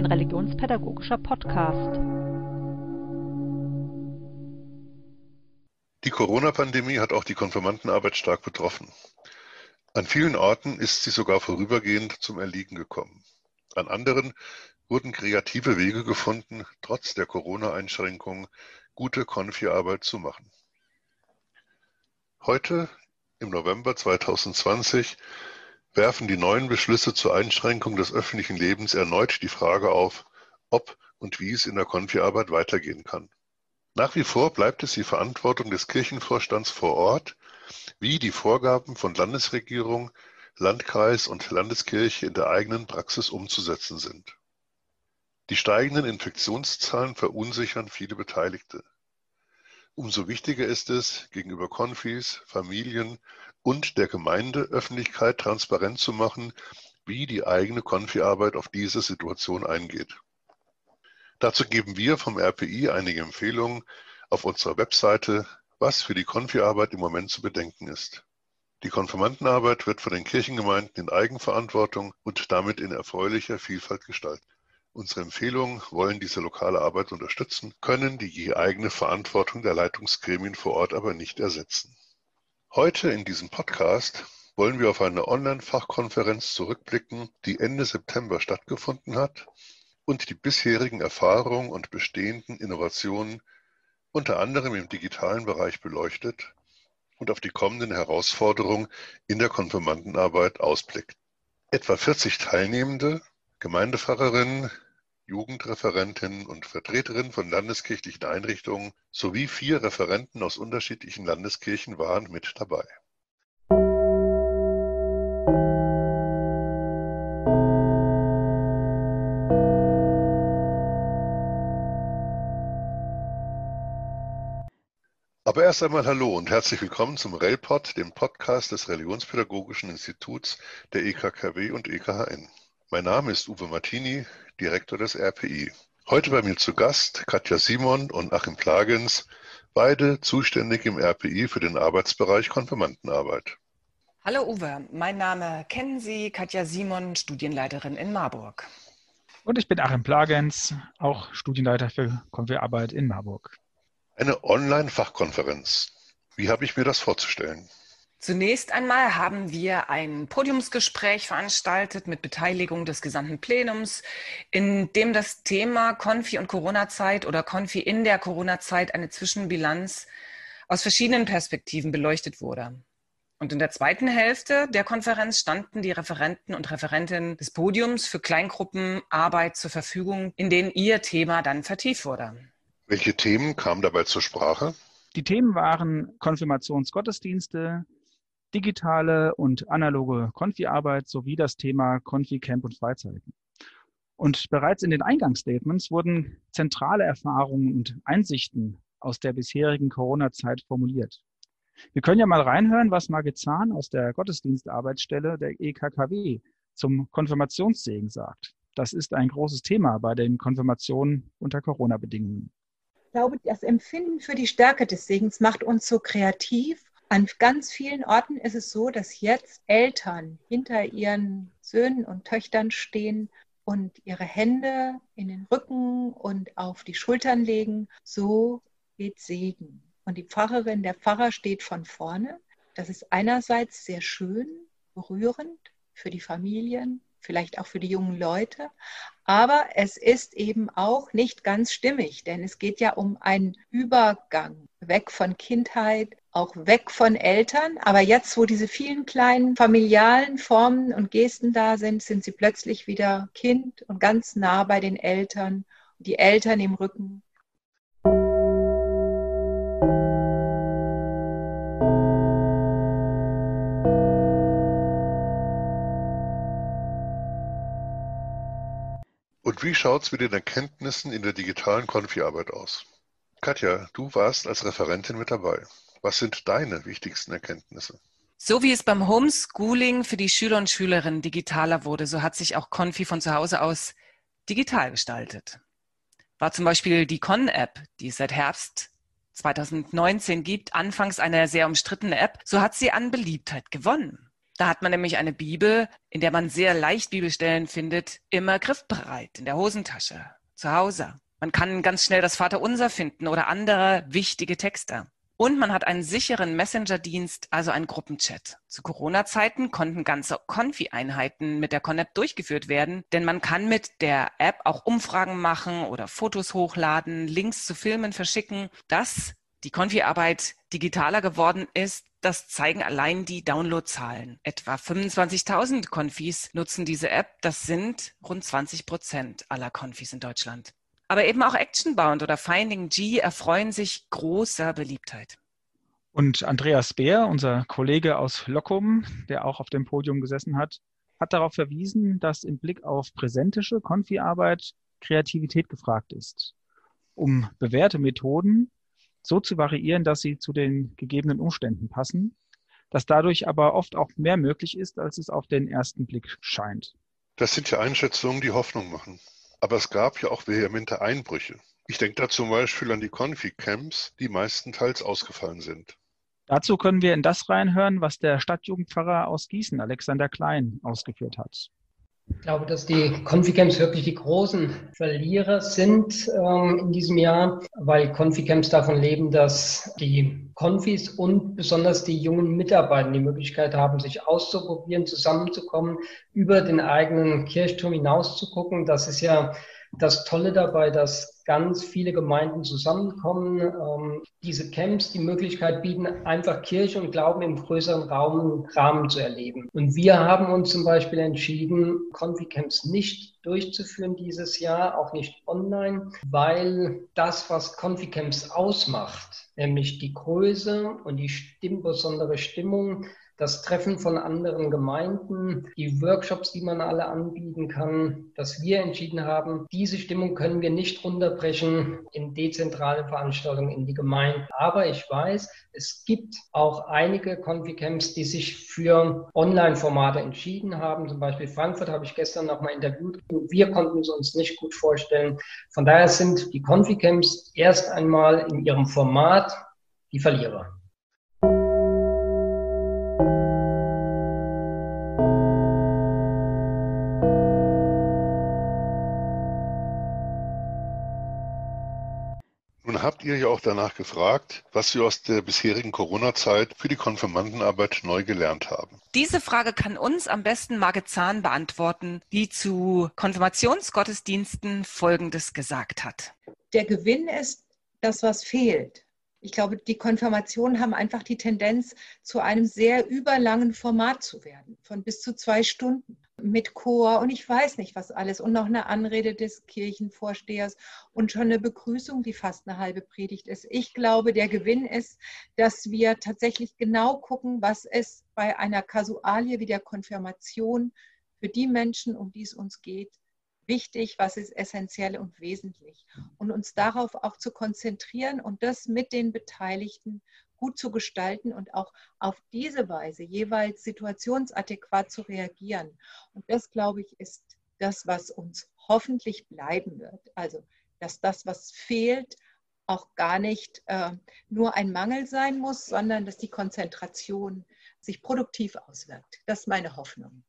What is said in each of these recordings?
ein religionspädagogischer Podcast. Die Corona-Pandemie hat auch die Konfirmandenarbeit stark betroffen. An vielen Orten ist sie sogar vorübergehend zum Erliegen gekommen. An anderen wurden kreative Wege gefunden, trotz der Corona-Einschränkungen gute Konfi-Arbeit zu machen. Heute, im November 2020, werfen die neuen Beschlüsse zur Einschränkung des öffentlichen Lebens erneut die Frage auf, ob und wie es in der Konfi-Arbeit weitergehen kann. Nach wie vor bleibt es die Verantwortung des Kirchenvorstands vor Ort, wie die Vorgaben von Landesregierung, Landkreis und Landeskirche in der eigenen Praxis umzusetzen sind. Die steigenden Infektionszahlen verunsichern viele Beteiligte. Umso wichtiger ist es, gegenüber Konfis, Familien und der Gemeindeöffentlichkeit transparent zu machen, wie die eigene Konfi-Arbeit auf diese Situation eingeht. Dazu geben wir vom RPI einige Empfehlungen auf unserer Webseite, was für die Konfi-Arbeit im Moment zu bedenken ist. Die Konfirmandenarbeit wird von den Kirchengemeinden in Eigenverantwortung und damit in erfreulicher Vielfalt gestaltet. Unsere Empfehlungen wollen diese lokale Arbeit unterstützen, können die je eigene Verantwortung der Leitungsgremien vor Ort aber nicht ersetzen. Heute in diesem Podcast wollen wir auf eine Online-Fachkonferenz zurückblicken, die Ende September stattgefunden hat und die bisherigen Erfahrungen und bestehenden Innovationen unter anderem im digitalen Bereich beleuchtet und auf die kommenden Herausforderungen in der Konfirmandenarbeit ausblickt. Etwa 40 Teilnehmende, Gemeindepfarrerinnen, Jugendreferentinnen und Vertreterinnen von landeskirchlichen Einrichtungen sowie vier Referenten aus unterschiedlichen Landeskirchen waren mit dabei. Aber erst einmal hallo und herzlich willkommen zum RELPOD, dem Podcast des Religionspädagogischen Instituts der EKKW und EKHN. Mein Name ist Uwe Martini, Direktor des RPI. Heute bei mir zu Gast Katja Simon und Achim Plagens, beide zuständig im RPI für den Arbeitsbereich Konfirmandenarbeit. Hallo Uwe, mein Name kennen Sie, Katja Simon, Studienleiterin in Marburg. Und ich bin Achim Plagens, auch Studienleiter für Konfiarbeit in Marburg. Eine Online-Fachkonferenz. Wie habe ich mir das vorzustellen? Zunächst einmal haben wir ein Podiumsgespräch veranstaltet mit Beteiligung des gesamten Plenums, in dem das Thema Konfi und Corona-Zeit oder Konfi in der Corona-Zeit eine Zwischenbilanz aus verschiedenen Perspektiven beleuchtet wurde. Und in der zweiten Hälfte der Konferenz standen die Referenten und Referentinnen des Podiums für Kleingruppenarbeit zur Verfügung, in denen ihr Thema dann vertieft wurde. Welche Themen kamen dabei zur Sprache? Die Themen waren Konfirmationsgottesdienste, digitale und analoge Konfi-Arbeit sowie das Thema Konfi-Camp und Freizeiten. Und bereits in den Eingangsstatements wurden zentrale Erfahrungen und Einsichten aus der bisherigen Corona-Zeit formuliert. Wir können ja mal reinhören, was Margit Zahn aus der Gottesdienstarbeitsstelle der EKKW zum Konfirmationssegen sagt. Das ist ein großes Thema bei den Konfirmationen unter Corona-Bedingungen. Ich glaube, das Empfinden für die Stärke des Segens macht uns so kreativ. An ganz vielen Orten ist es so, dass jetzt Eltern hinter ihren Söhnen und Töchtern stehen und ihre Hände in den Rücken und auf die Schultern legen. So geht Segen. Und die Pfarrerin, der Pfarrer steht von vorne. Das ist einerseits sehr schön, berührend für die Familien, vielleicht auch für die jungen Leute. Aber es ist eben auch nicht ganz stimmig, denn es geht ja um einen Übergang weg von Kindheit, auch weg von Eltern. Aber jetzt, wo diese vielen kleinen familialen Formen und Gesten da sind, sind sie plötzlich wieder Kind und ganz nah bei den Eltern. Die Eltern im Rücken, Und wie schaut es mit den Erkenntnissen in der digitalen Konfi-Arbeit aus? Katja, du warst als Referentin mit dabei. Was sind deine wichtigsten Erkenntnisse? So wie es beim Homeschooling für die Schüler und Schülerinnen digitaler wurde, so hat sich auch Konfi von zu Hause aus digital gestaltet. War zum Beispiel die Con-App, die es seit Herbst 2019 gibt, anfangs eine sehr umstrittene App, so hat sie an Beliebtheit gewonnen. Da hat man nämlich eine Bibel, in der man sehr leicht Bibelstellen findet, immer griffbereit, in der Hosentasche, zu Hause. Man kann ganz schnell das Vaterunser finden oder andere wichtige Texte. Und man hat einen sicheren Messenger-Dienst, also einen Gruppenchat. Zu Corona-Zeiten konnten ganze Konfi-Einheiten mit der Connect durchgeführt werden, denn man kann mit der App auch Umfragen machen oder Fotos hochladen, Links zu Filmen verschicken. Dass die Konfi-Arbeit digitaler geworden ist, das zeigen allein die Downloadzahlen. Etwa 25.000 Konfis nutzen diese App. Das sind rund 20 Prozent aller Konfis in Deutschland. Aber eben auch Actionbound oder Finding G erfreuen sich großer Beliebtheit. Und Andreas Beer, unser Kollege aus Lockum, der auch auf dem Podium gesessen hat, hat darauf verwiesen, dass im Blick auf präsentische Konfi-Arbeit Kreativität gefragt ist, um bewährte Methoden so zu variieren, dass sie zu den gegebenen Umständen passen, dass dadurch aber oft auch mehr möglich ist, als es auf den ersten Blick scheint. Das sind ja Einschätzungen, die Hoffnung machen. Aber es gab ja auch vehemente Einbrüche. Ich denke da zum Beispiel an die Konfi-Camps, die meistenteils ausgefallen sind. Dazu können wir in das reinhören, was der Stadtjugendpfarrer aus Gießen, Alexander Klein, ausgeführt hat. Ich glaube, dass die Conficamps wirklich die großen Verlierer sind ähm, in diesem Jahr, weil Conficamps davon leben, dass die Confis und besonders die jungen Mitarbeiter die Möglichkeit haben, sich auszuprobieren, zusammenzukommen, über den eigenen Kirchturm hinaus zu gucken. Das ist ja das Tolle dabei, dass ganz viele Gemeinden zusammenkommen, ähm, diese Camps die Möglichkeit bieten, einfach Kirche und Glauben im größeren Raum, Rahmen zu erleben. Und wir haben uns zum Beispiel entschieden, Confi-Camps nicht durchzuführen dieses Jahr, auch nicht online, weil das, was Confi-Camps ausmacht, nämlich die Größe und die besondere Stimmung, das Treffen von anderen Gemeinden, die Workshops, die man alle anbieten kann, dass wir entschieden haben, diese Stimmung können wir nicht runterbrechen in dezentrale Veranstaltungen in die Gemeinden. Aber ich weiß, es gibt auch einige Confi-Camps, die sich für Online-Formate entschieden haben. Zum Beispiel Frankfurt habe ich gestern noch mal interviewt. Wir konnten es uns nicht gut vorstellen. Von daher sind die Confi-Camps erst einmal in ihrem Format die Verlierer. Habt ihr ja auch danach gefragt, was wir aus der bisherigen Corona-Zeit für die Konfirmandenarbeit neu gelernt haben. Diese Frage kann uns am besten Margit Zahn beantworten, die zu Konfirmationsgottesdiensten Folgendes gesagt hat. Der Gewinn ist das, was fehlt. Ich glaube, die Konfirmationen haben einfach die Tendenz, zu einem sehr überlangen Format zu werden, von bis zu zwei Stunden mit Chor und ich weiß nicht was alles und noch eine Anrede des Kirchenvorstehers und schon eine Begrüßung, die fast eine halbe Predigt ist. Ich glaube, der Gewinn ist, dass wir tatsächlich genau gucken, was es bei einer Kasualie wie der Konfirmation für die Menschen, um die es uns geht, wichtig, was ist essentiell und wesentlich. Und uns darauf auch zu konzentrieren und das mit den Beteiligten gut zu gestalten und auch auf diese Weise jeweils situationsadäquat zu reagieren. Und das, glaube ich, ist das, was uns hoffentlich bleiben wird. Also, dass das, was fehlt, auch gar nicht äh, nur ein Mangel sein muss, sondern dass die Konzentration sich produktiv auswirkt. Das ist meine Hoffnung.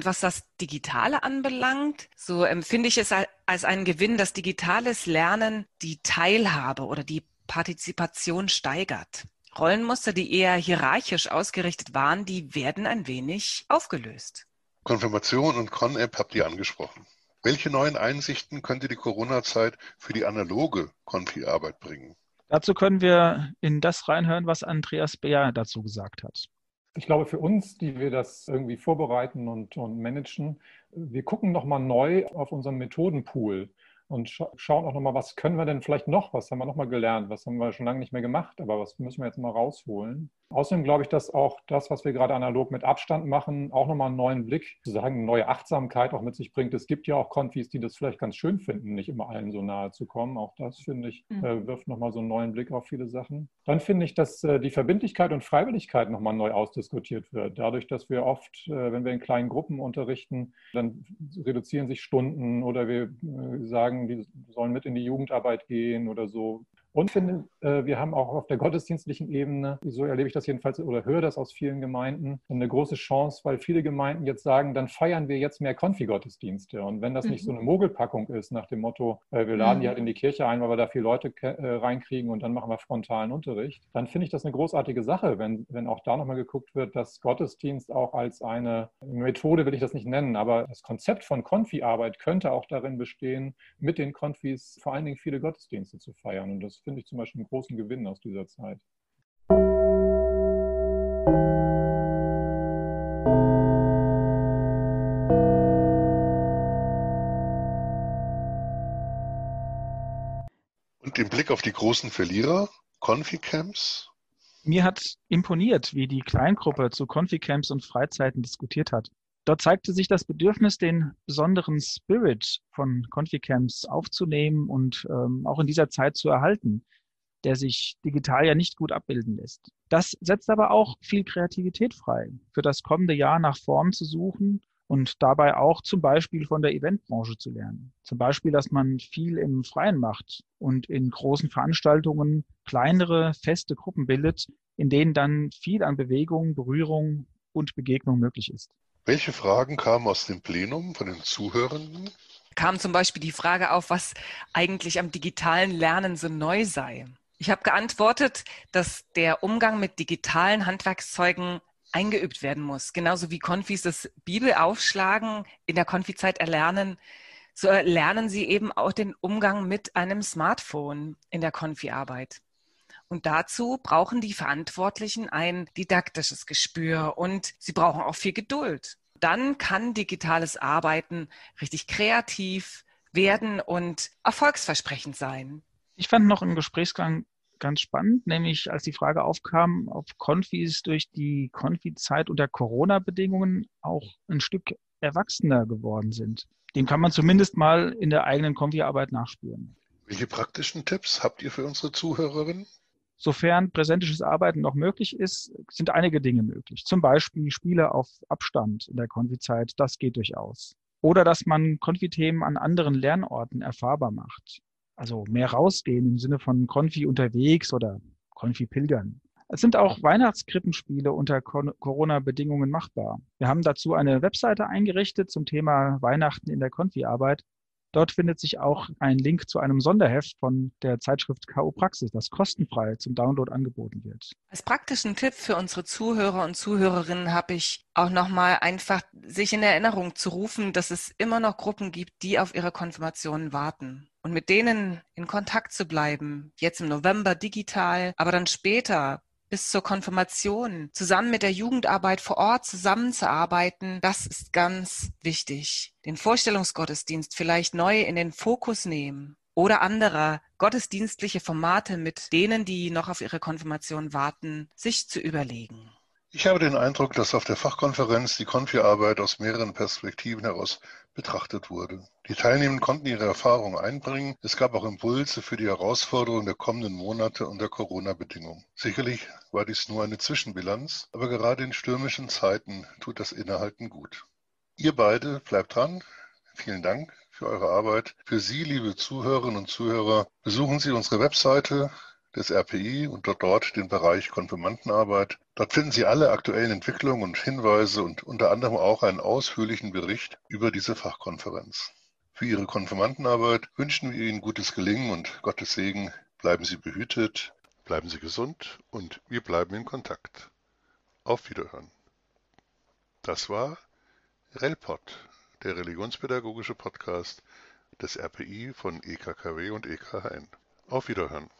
Und was das Digitale anbelangt, so empfinde ich es als einen Gewinn, dass digitales Lernen die Teilhabe oder die Partizipation steigert. Rollenmuster, die eher hierarchisch ausgerichtet waren, die werden ein wenig aufgelöst. Konfirmation und Con-App habt ihr angesprochen. Welche neuen Einsichten könnte die Corona-Zeit für die analoge Konfi-Arbeit bringen? Dazu können wir in das reinhören, was Andreas Beer dazu gesagt hat. Ich glaube, für uns, die wir das irgendwie vorbereiten und, und managen, wir gucken nochmal neu auf unseren Methodenpool. Und scha schauen auch nochmal, was können wir denn vielleicht noch, was haben wir nochmal gelernt, was haben wir schon lange nicht mehr gemacht, aber was müssen wir jetzt mal rausholen. Außerdem glaube ich, dass auch das, was wir gerade analog mit Abstand machen, auch nochmal einen neuen Blick, sozusagen eine neue Achtsamkeit auch mit sich bringt. Es gibt ja auch Konfis, die das vielleicht ganz schön finden, nicht immer allen so nahe zu kommen. Auch das, finde ich, mhm. äh, wirft nochmal so einen neuen Blick auf viele Sachen. Dann finde ich, dass äh, die Verbindlichkeit und Freiwilligkeit nochmal neu ausdiskutiert wird. Dadurch, dass wir oft, äh, wenn wir in kleinen Gruppen unterrichten, dann reduzieren sich Stunden oder wir äh, die sollen mit in die Jugendarbeit gehen oder so. Und finde, äh, wir haben auch auf der gottesdienstlichen Ebene, so erlebe ich das jedenfalls oder höre das aus vielen Gemeinden, eine große Chance, weil viele Gemeinden jetzt sagen, dann feiern wir jetzt mehr Konfi-Gottesdienste. Und wenn das nicht so eine mhm. Mogelpackung ist nach dem Motto, äh, wir laden die halt mhm. in die Kirche ein, weil wir da viele Leute äh, reinkriegen und dann machen wir frontalen Unterricht, dann finde ich das eine großartige Sache, wenn, wenn auch da nochmal geguckt wird, dass Gottesdienst auch als eine Methode, will ich das nicht nennen, aber das Konzept von Konfi-Arbeit könnte auch darin bestehen, mit den Konfis vor allen Dingen viele Gottesdienste zu feiern. Und das finde ich zum Beispiel einen großen Gewinn aus dieser Zeit. Und im Blick auf die großen Verlierer, Confi-Camps? Mir hat imponiert, wie die Kleingruppe zu Confi-Camps und Freizeiten diskutiert hat. Dort zeigte sich das Bedürfnis, den besonderen Spirit von Conficamps aufzunehmen und ähm, auch in dieser Zeit zu erhalten, der sich digital ja nicht gut abbilden lässt. Das setzt aber auch viel Kreativität frei, für das kommende Jahr nach Formen zu suchen und dabei auch zum Beispiel von der Eventbranche zu lernen. Zum Beispiel, dass man viel im Freien macht und in großen Veranstaltungen kleinere, feste Gruppen bildet, in denen dann viel an Bewegung, Berührung und Begegnung möglich ist. Welche Fragen kamen aus dem Plenum von den Zuhörenden? Kam zum Beispiel die Frage auf, was eigentlich am digitalen Lernen so neu sei. Ich habe geantwortet, dass der Umgang mit digitalen Handwerkszeugen eingeübt werden muss. Genauso wie Konfis das Bibelaufschlagen in der Konfizeit erlernen, so lernen sie eben auch den Umgang mit einem Smartphone in der Konfi-Arbeit. Und dazu brauchen die Verantwortlichen ein didaktisches Gespür und sie brauchen auch viel Geduld. Dann kann digitales Arbeiten richtig kreativ werden und erfolgsversprechend sein. Ich fand noch im Gesprächsgang ganz spannend, nämlich als die Frage aufkam, ob Konfis durch die Konfi-Zeit unter Corona-Bedingungen auch ein Stück erwachsener geworden sind. Dem kann man zumindest mal in der eigenen Konfi-Arbeit nachspüren. Welche praktischen Tipps habt ihr für unsere Zuhörerinnen? Sofern präsentisches Arbeiten noch möglich ist, sind einige Dinge möglich. Zum Beispiel Spiele auf Abstand in der Konfi-Zeit, das geht durchaus. Oder dass man Konfi-Themen an anderen Lernorten erfahrbar macht. Also mehr rausgehen im Sinne von Konfi unterwegs oder Konfi pilgern. Es sind auch Weihnachtskrippenspiele unter Corona-Bedingungen machbar. Wir haben dazu eine Webseite eingerichtet zum Thema Weihnachten in der Konfi-Arbeit Dort findet sich auch ein Link zu einem Sonderheft von der Zeitschrift KU Praxis, das kostenfrei zum Download angeboten wird. Als praktischen Tipp für unsere Zuhörer und Zuhörerinnen habe ich auch nochmal einfach sich in Erinnerung zu rufen, dass es immer noch Gruppen gibt, die auf ihre Konfirmationen warten. Und mit denen in Kontakt zu bleiben, jetzt im November digital, aber dann später bis zur Konfirmation, zusammen mit der Jugendarbeit vor Ort zusammenzuarbeiten, das ist ganz wichtig. Den Vorstellungsgottesdienst vielleicht neu in den Fokus nehmen oder andere gottesdienstliche Formate mit denen, die noch auf ihre Konfirmation warten, sich zu überlegen. Ich habe den Eindruck, dass auf der Fachkonferenz die Konfi-Arbeit aus mehreren Perspektiven heraus betrachtet wurde. Die Teilnehmenden konnten ihre Erfahrungen einbringen. Es gab auch Impulse für die Herausforderungen der kommenden Monate unter Corona-Bedingungen. Sicherlich war dies nur eine Zwischenbilanz, aber gerade in stürmischen Zeiten tut das Innehalten gut. Ihr beide bleibt dran. Vielen Dank für eure Arbeit. Für Sie, liebe Zuhörerinnen und Zuhörer, besuchen Sie unsere Webseite des RPI und dort den Bereich Konfirmandenarbeit. Dort finden Sie alle aktuellen Entwicklungen und Hinweise und unter anderem auch einen ausführlichen Bericht über diese Fachkonferenz. Für Ihre Konfirmandenarbeit wünschen wir Ihnen gutes Gelingen und Gottes Segen. Bleiben Sie behütet, bleiben Sie gesund und wir bleiben in Kontakt. Auf Wiederhören. Das war RELPOD, der religionspädagogische Podcast des RPI von EKKW und EKHN. Auf Wiederhören.